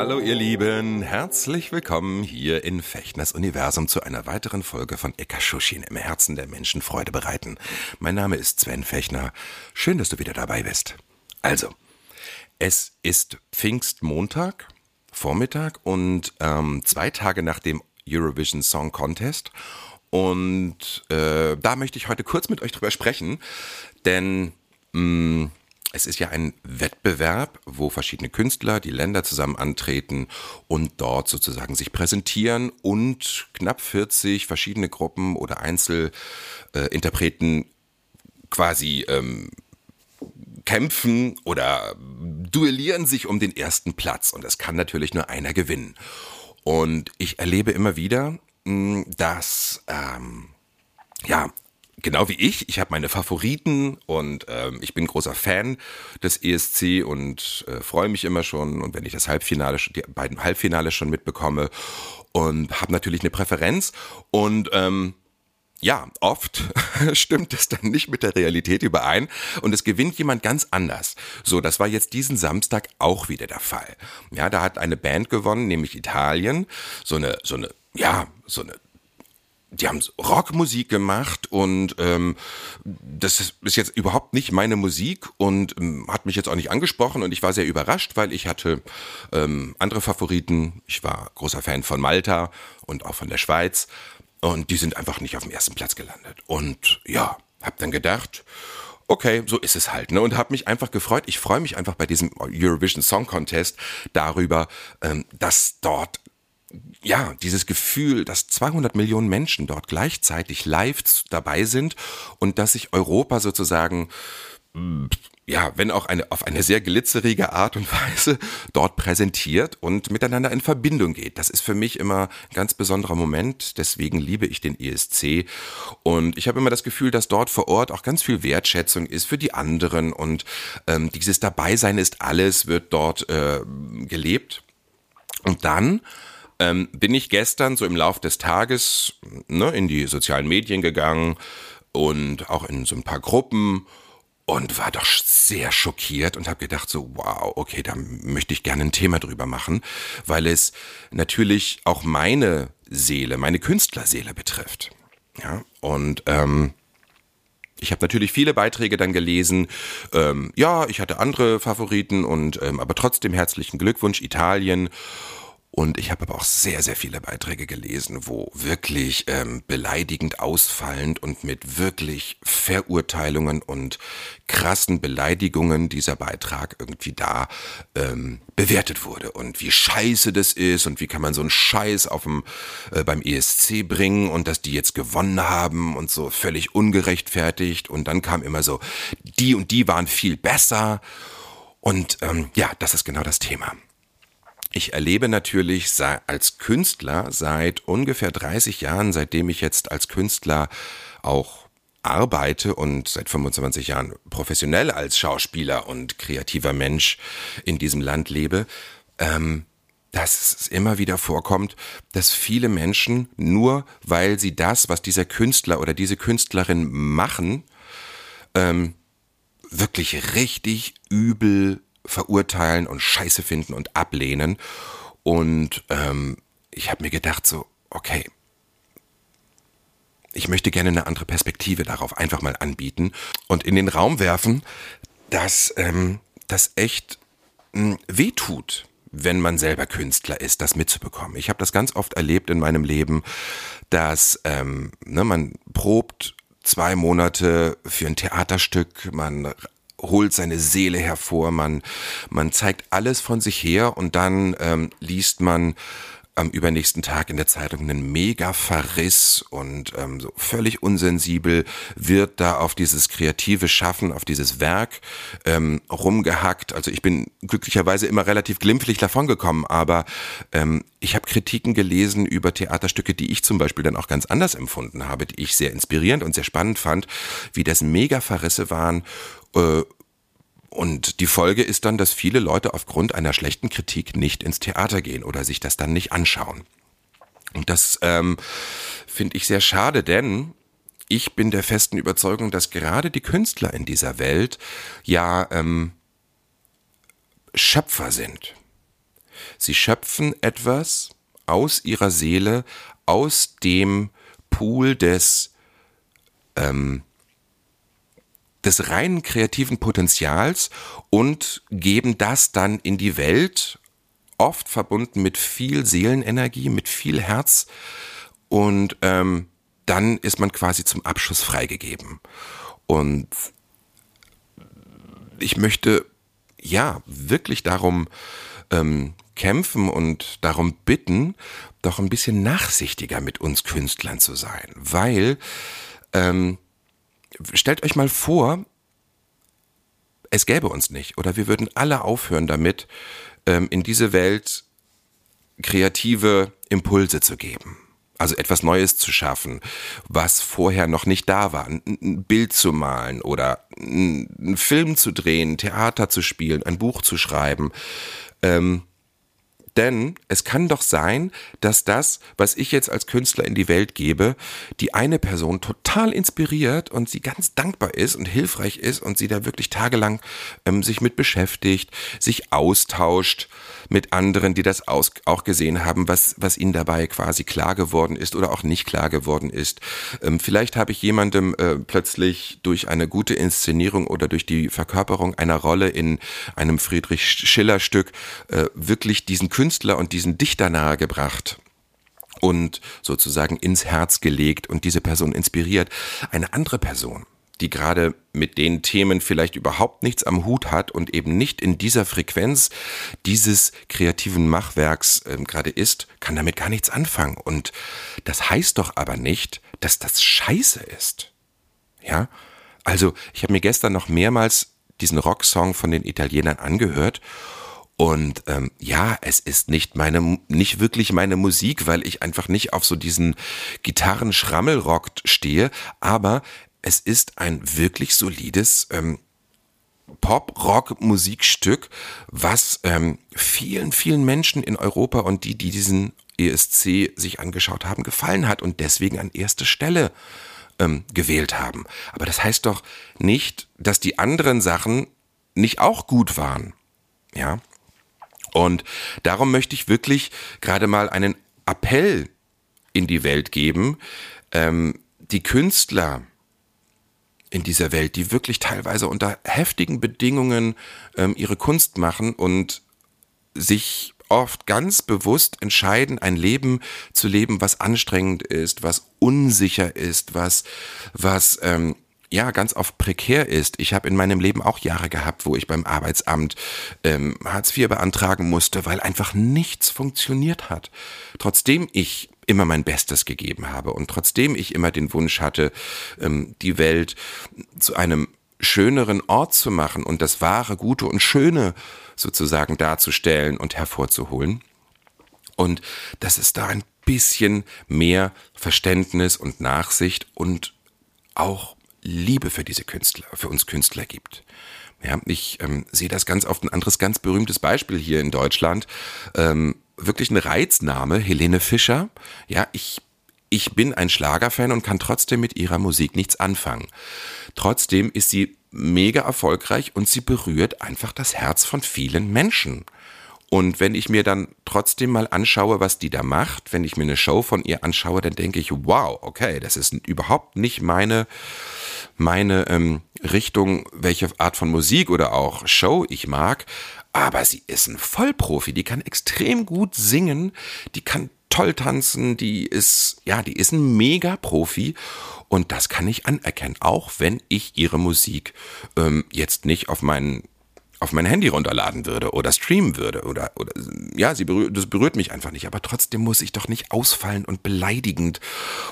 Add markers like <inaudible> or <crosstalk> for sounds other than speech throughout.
Hallo ihr Lieben, herzlich willkommen hier in Fechners Universum zu einer weiteren Folge von Ekashushin im Herzen der Menschen Freude bereiten. Mein Name ist Sven Fechner, schön, dass du wieder dabei bist. Also, es ist Pfingstmontag, Vormittag und ähm, zwei Tage nach dem Eurovision Song Contest und äh, da möchte ich heute kurz mit euch drüber sprechen, denn mh, es ist ja ein Wettbewerb, wo verschiedene Künstler, die Länder zusammen antreten und dort sozusagen sich präsentieren und knapp 40 verschiedene Gruppen oder Einzelinterpreten quasi ähm, kämpfen oder duellieren sich um den ersten Platz und es kann natürlich nur einer gewinnen. Und ich erlebe immer wieder, mh, dass ähm, ja genau wie ich, ich habe meine Favoriten und ähm, ich bin großer Fan des ESC und äh, freue mich immer schon und wenn ich das Halbfinale, die beiden Halbfinale schon mitbekomme und habe natürlich eine Präferenz und ähm, ja, oft <laughs> stimmt es dann nicht mit der Realität überein und es gewinnt jemand ganz anders. So, das war jetzt diesen Samstag auch wieder der Fall. Ja, da hat eine Band gewonnen, nämlich Italien, so eine, so eine, ja, so eine die haben Rockmusik gemacht und ähm, das ist jetzt überhaupt nicht meine Musik und ähm, hat mich jetzt auch nicht angesprochen und ich war sehr überrascht, weil ich hatte ähm, andere Favoriten. Ich war großer Fan von Malta und auch von der Schweiz und die sind einfach nicht auf dem ersten Platz gelandet. Und ja, hab dann gedacht, okay, so ist es halt. Ne? Und habe mich einfach gefreut. Ich freue mich einfach bei diesem Eurovision Song Contest darüber, ähm, dass dort ja, dieses Gefühl, dass 200 Millionen Menschen dort gleichzeitig live dabei sind und dass sich Europa sozusagen, ja, wenn auch eine, auf eine sehr glitzerige Art und <laughs> Weise dort präsentiert und miteinander in Verbindung geht. Das ist für mich immer ein ganz besonderer Moment. Deswegen liebe ich den ESC. Und ich habe immer das Gefühl, dass dort vor Ort auch ganz viel Wertschätzung ist für die anderen und ähm, dieses Dabeisein ist alles, wird dort äh, gelebt. Und dann ähm, bin ich gestern so im Lauf des Tages ne, in die sozialen Medien gegangen und auch in so ein paar Gruppen und war doch sehr schockiert und habe gedacht so, wow, okay, da möchte ich gerne ein Thema drüber machen, weil es natürlich auch meine Seele, meine Künstlerseele betrifft. Ja, und ähm, ich habe natürlich viele Beiträge dann gelesen. Ähm, ja, ich hatte andere Favoriten und ähm, aber trotzdem herzlichen Glückwunsch Italien und ich habe aber auch sehr, sehr viele Beiträge gelesen, wo wirklich ähm, beleidigend ausfallend und mit wirklich Verurteilungen und krassen Beleidigungen dieser Beitrag irgendwie da ähm, bewertet wurde. Und wie scheiße das ist und wie kann man so einen Scheiß auf dem, äh, beim ESC bringen und dass die jetzt gewonnen haben und so völlig ungerechtfertigt. Und dann kam immer so, die und die waren viel besser. Und ähm, ja, das ist genau das Thema. Ich erlebe natürlich als Künstler seit ungefähr 30 Jahren, seitdem ich jetzt als Künstler auch arbeite und seit 25 Jahren professionell als Schauspieler und kreativer Mensch in diesem Land lebe, ähm, dass es immer wieder vorkommt, dass viele Menschen nur, weil sie das, was dieser Künstler oder diese Künstlerin machen, ähm, wirklich richtig übel verurteilen und scheiße finden und ablehnen. Und ähm, ich habe mir gedacht, so, okay, ich möchte gerne eine andere Perspektive darauf einfach mal anbieten und in den Raum werfen, dass ähm, das echt mh, hm, wehtut, wenn man selber Künstler ist, das mitzubekommen. Ich habe das ganz oft erlebt in meinem Leben, dass ähm, ne, man probt zwei Monate für ein Theaterstück, man holt seine Seele hervor, man, man zeigt alles von sich her und dann ähm, liest man am übernächsten Tag in der Zeitung einen Mega-Verriss und ähm, so völlig unsensibel wird da auf dieses kreative Schaffen, auf dieses Werk ähm, rumgehackt. Also ich bin glücklicherweise immer relativ glimpflich davongekommen, aber ähm, ich habe Kritiken gelesen über Theaterstücke, die ich zum Beispiel dann auch ganz anders empfunden habe, die ich sehr inspirierend und sehr spannend fand, wie das Mega-Verrisse waren. Äh, und die Folge ist dann, dass viele Leute aufgrund einer schlechten Kritik nicht ins Theater gehen oder sich das dann nicht anschauen. Und das ähm, finde ich sehr schade, denn ich bin der festen Überzeugung, dass gerade die Künstler in dieser Welt ja ähm, Schöpfer sind. Sie schöpfen etwas aus ihrer Seele, aus dem Pool des ähm, des reinen kreativen Potenzials und geben das dann in die Welt, oft verbunden mit viel Seelenenergie, mit viel Herz und ähm, dann ist man quasi zum Abschluss freigegeben. Und ich möchte ja wirklich darum ähm, kämpfen und darum bitten, doch ein bisschen nachsichtiger mit uns Künstlern zu sein, weil ähm, stellt euch mal vor, es gäbe uns nicht oder wir würden alle aufhören damit, ähm, in diese Welt kreative Impulse zu geben. Also etwas Neues zu schaffen, was vorher noch nicht da war. Ein Bild zu malen oder einen Film zu drehen, Theater zu spielen, ein Buch zu schreiben. Ähm, denn es kann doch sein, dass das, was ich jetzt als Künstler in die Welt gebe, die eine Person total inspiriert und sie ganz dankbar ist und hilfreich ist und sie da wirklich tagelang ähm, sich mit beschäftigt, sich austauscht mit anderen, die das aus, auch gesehen haben, was, was ihnen dabei quasi klar geworden ist oder auch nicht klar geworden ist. Ähm, vielleicht habe ich jemandem äh, plötzlich durch eine gute Inszenierung oder durch die Verkörperung einer Rolle in einem Friedrich Schiller Stück äh, wirklich diesen Künstler und diesen Dichter nahegebracht und sozusagen ins Herz gelegt und diese Person inspiriert. Eine andere Person die gerade mit den Themen vielleicht überhaupt nichts am Hut hat und eben nicht in dieser Frequenz dieses kreativen Machwerks äh, gerade ist, kann damit gar nichts anfangen. Und das heißt doch aber nicht, dass das scheiße ist. Ja? Also, ich habe mir gestern noch mehrmals diesen Rocksong von den Italienern angehört und ähm, ja, es ist nicht meine, nicht wirklich meine Musik, weil ich einfach nicht auf so diesen Gitarren-Schrammelrock stehe. Aber es ist ein wirklich solides ähm, Pop-Rock-Musikstück, was ähm, vielen, vielen Menschen in Europa und die, die diesen ESC sich angeschaut haben, gefallen hat und deswegen an erste Stelle ähm, gewählt haben. Aber das heißt doch nicht, dass die anderen Sachen nicht auch gut waren. Ja. Und darum möchte ich wirklich gerade mal einen Appell in die Welt geben. Ähm, die Künstler, in dieser Welt, die wirklich teilweise unter heftigen Bedingungen ähm, ihre Kunst machen und sich oft ganz bewusst entscheiden, ein Leben zu leben, was anstrengend ist, was unsicher ist, was, was ähm, ja ganz oft prekär ist. Ich habe in meinem Leben auch Jahre gehabt, wo ich beim Arbeitsamt ähm, Hartz IV beantragen musste, weil einfach nichts funktioniert hat. Trotzdem ich immer mein Bestes gegeben habe und trotzdem ich immer den Wunsch hatte, ähm, die Welt zu einem schöneren Ort zu machen und das wahre, gute und schöne sozusagen darzustellen und hervorzuholen. Und dass es da ein bisschen mehr Verständnis und Nachsicht und auch Liebe für diese Künstler, für uns Künstler gibt. Ja, ich ähm, sehe das ganz oft. Ein anderes ganz berühmtes Beispiel hier in Deutschland. Ähm, wirklich ein Reizname, Helene Fischer. Ja, ich, ich bin ein Schlagerfan und kann trotzdem mit ihrer Musik nichts anfangen. Trotzdem ist sie mega erfolgreich und sie berührt einfach das Herz von vielen Menschen. Und wenn ich mir dann trotzdem mal anschaue, was die da macht, wenn ich mir eine Show von ihr anschaue, dann denke ich, wow, okay, das ist überhaupt nicht meine, meine ähm, Richtung, welche Art von Musik oder auch Show ich mag. Aber sie ist ein Vollprofi, die kann extrem gut singen, die kann toll tanzen, die ist, ja, die ist ein Mega-Profi und das kann ich anerkennen, auch wenn ich ihre Musik ähm, jetzt nicht auf meinen auf mein Handy runterladen würde oder streamen würde oder, oder ja, sie berührt, das berührt mich einfach nicht. Aber trotzdem muss ich doch nicht ausfallen und beleidigend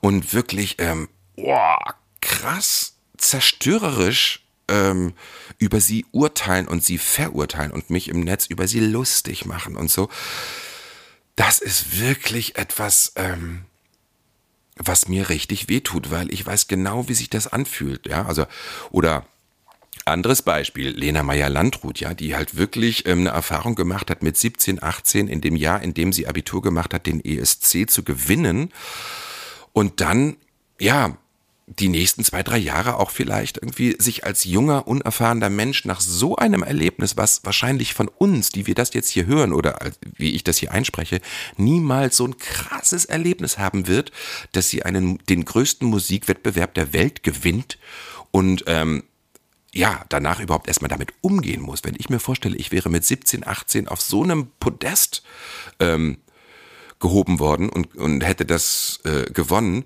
und wirklich, ähm, oh, krass zerstörerisch ähm, über sie urteilen und sie verurteilen und mich im Netz über sie lustig machen und so. Das ist wirklich etwas, ähm, was mir richtig wehtut, weil ich weiß genau, wie sich das anfühlt. Ja, also, oder anderes Beispiel, Lena Meyer-Landrut, ja, die halt wirklich ähm, eine Erfahrung gemacht hat mit 17, 18, in dem Jahr, in dem sie Abitur gemacht hat, den ESC zu gewinnen. Und dann, ja, die nächsten zwei, drei Jahre auch vielleicht irgendwie sich als junger, unerfahrener Mensch nach so einem Erlebnis, was wahrscheinlich von uns, die wir das jetzt hier hören oder wie ich das hier einspreche, niemals so ein krasses Erlebnis haben wird, dass sie einen, den größten Musikwettbewerb der Welt gewinnt und ähm, ja, danach überhaupt erstmal damit umgehen muss. Wenn ich mir vorstelle, ich wäre mit 17, 18 auf so einem Podest ähm, gehoben worden und, und hätte das äh, gewonnen,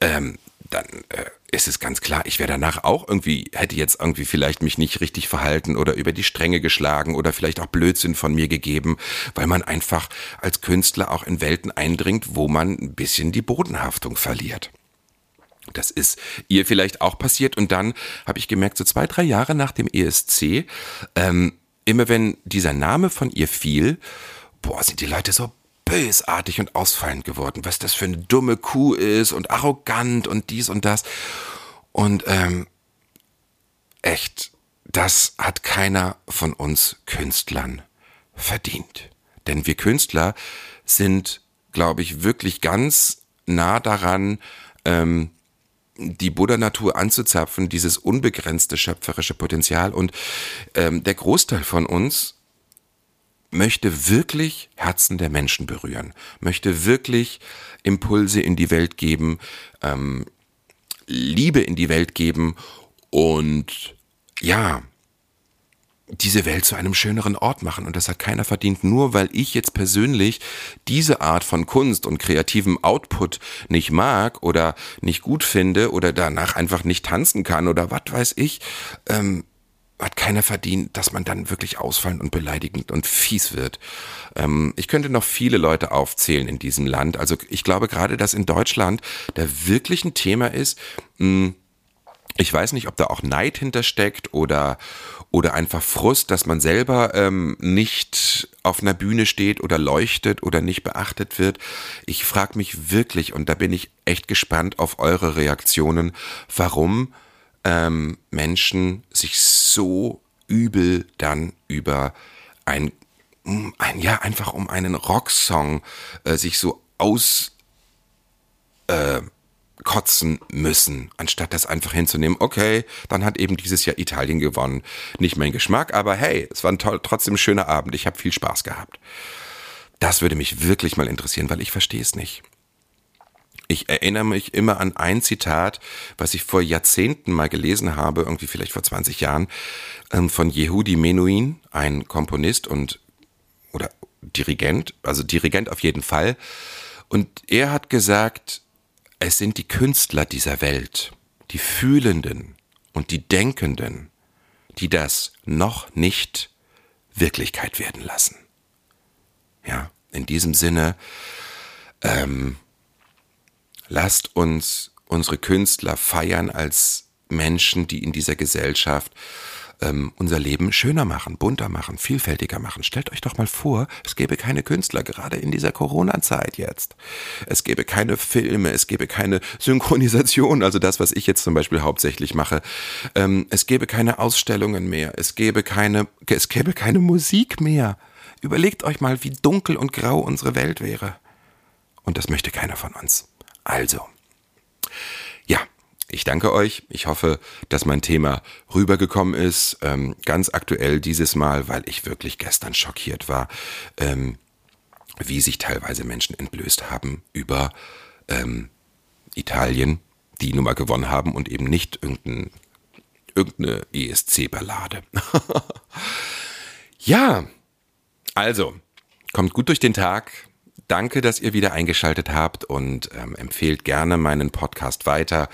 ähm, dann äh, ist es ganz klar, ich wäre danach auch irgendwie, hätte jetzt irgendwie vielleicht mich nicht richtig verhalten oder über die Stränge geschlagen oder vielleicht auch Blödsinn von mir gegeben, weil man einfach als Künstler auch in Welten eindringt, wo man ein bisschen die Bodenhaftung verliert. Das ist ihr vielleicht auch passiert und dann habe ich gemerkt, so zwei, drei Jahre nach dem ESC, ähm, immer wenn dieser Name von ihr fiel, boah, sind die Leute so bösartig und ausfallend geworden, was das für eine dumme Kuh ist und arrogant und dies und das. Und ähm, echt, das hat keiner von uns Künstlern verdient. Denn wir Künstler sind, glaube ich, wirklich ganz nah daran, ähm, die Buddha-Natur anzuzapfen, dieses unbegrenzte schöpferische Potenzial. Und ähm, der Großteil von uns möchte wirklich Herzen der Menschen berühren, möchte wirklich Impulse in die Welt geben, ähm, Liebe in die Welt geben und ja, diese Welt zu einem schöneren Ort machen. Und das hat keiner verdient, nur weil ich jetzt persönlich diese Art von Kunst und kreativem Output nicht mag oder nicht gut finde oder danach einfach nicht tanzen kann oder was weiß ich. Ähm, hat keiner verdient, dass man dann wirklich ausfallend und beleidigend und fies wird. Ähm, ich könnte noch viele Leute aufzählen in diesem Land. Also ich glaube gerade, dass in Deutschland da wirklich ein Thema ist. Hm, ich weiß nicht, ob da auch Neid hintersteckt oder oder einfach Frust, dass man selber ähm, nicht auf einer Bühne steht oder leuchtet oder nicht beachtet wird. Ich frage mich wirklich und da bin ich echt gespannt auf eure Reaktionen, warum ähm, Menschen sich so übel dann über ein, ein ja, einfach um einen Rocksong äh, sich so aus äh, müssen, anstatt das einfach hinzunehmen. Okay, dann hat eben dieses Jahr Italien gewonnen. Nicht mein Geschmack, aber hey, es war ein trotzdem schöner Abend. Ich habe viel Spaß gehabt. Das würde mich wirklich mal interessieren, weil ich verstehe es nicht. Ich erinnere mich immer an ein Zitat, was ich vor Jahrzehnten mal gelesen habe, irgendwie vielleicht vor 20 Jahren, ähm, von Yehudi Menuhin, ein Komponist und oder Dirigent, also Dirigent auf jeden Fall. Und er hat gesagt, es sind die Künstler dieser Welt, die Fühlenden und die Denkenden, die das noch nicht Wirklichkeit werden lassen. Ja, in diesem Sinne, ähm, Lasst uns unsere Künstler feiern als Menschen, die in dieser Gesellschaft ähm, unser Leben schöner machen, bunter machen, vielfältiger machen. Stellt euch doch mal vor, es gäbe keine Künstler, gerade in dieser Corona-Zeit jetzt. Es gäbe keine Filme, es gäbe keine Synchronisation, also das, was ich jetzt zum Beispiel hauptsächlich mache. Ähm, es gäbe keine Ausstellungen mehr, es gäbe keine, es gäbe keine Musik mehr. Überlegt euch mal, wie dunkel und grau unsere Welt wäre. Und das möchte keiner von uns. Also, ja, ich danke euch. Ich hoffe, dass mein Thema rübergekommen ist. Ähm, ganz aktuell dieses Mal, weil ich wirklich gestern schockiert war, ähm, wie sich teilweise Menschen entblößt haben über ähm, Italien, die nun mal gewonnen haben und eben nicht irgendein, irgendeine ESC-Ballade. <laughs> ja, also, kommt gut durch den Tag danke, dass ihr wieder eingeschaltet habt und ähm, empfehlt gerne meinen Podcast weiter.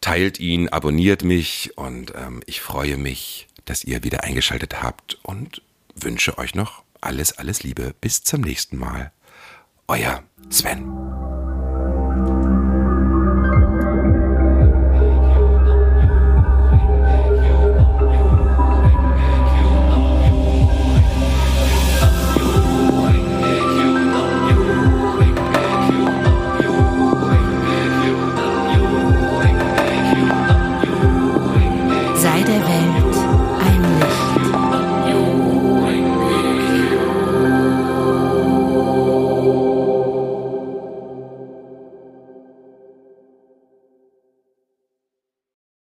Teilt ihn, abonniert mich und ähm, ich freue mich dass ihr wieder eingeschaltet habt und wünsche euch noch alles, alles Liebe. Bis zum nächsten Mal. Euer Sven.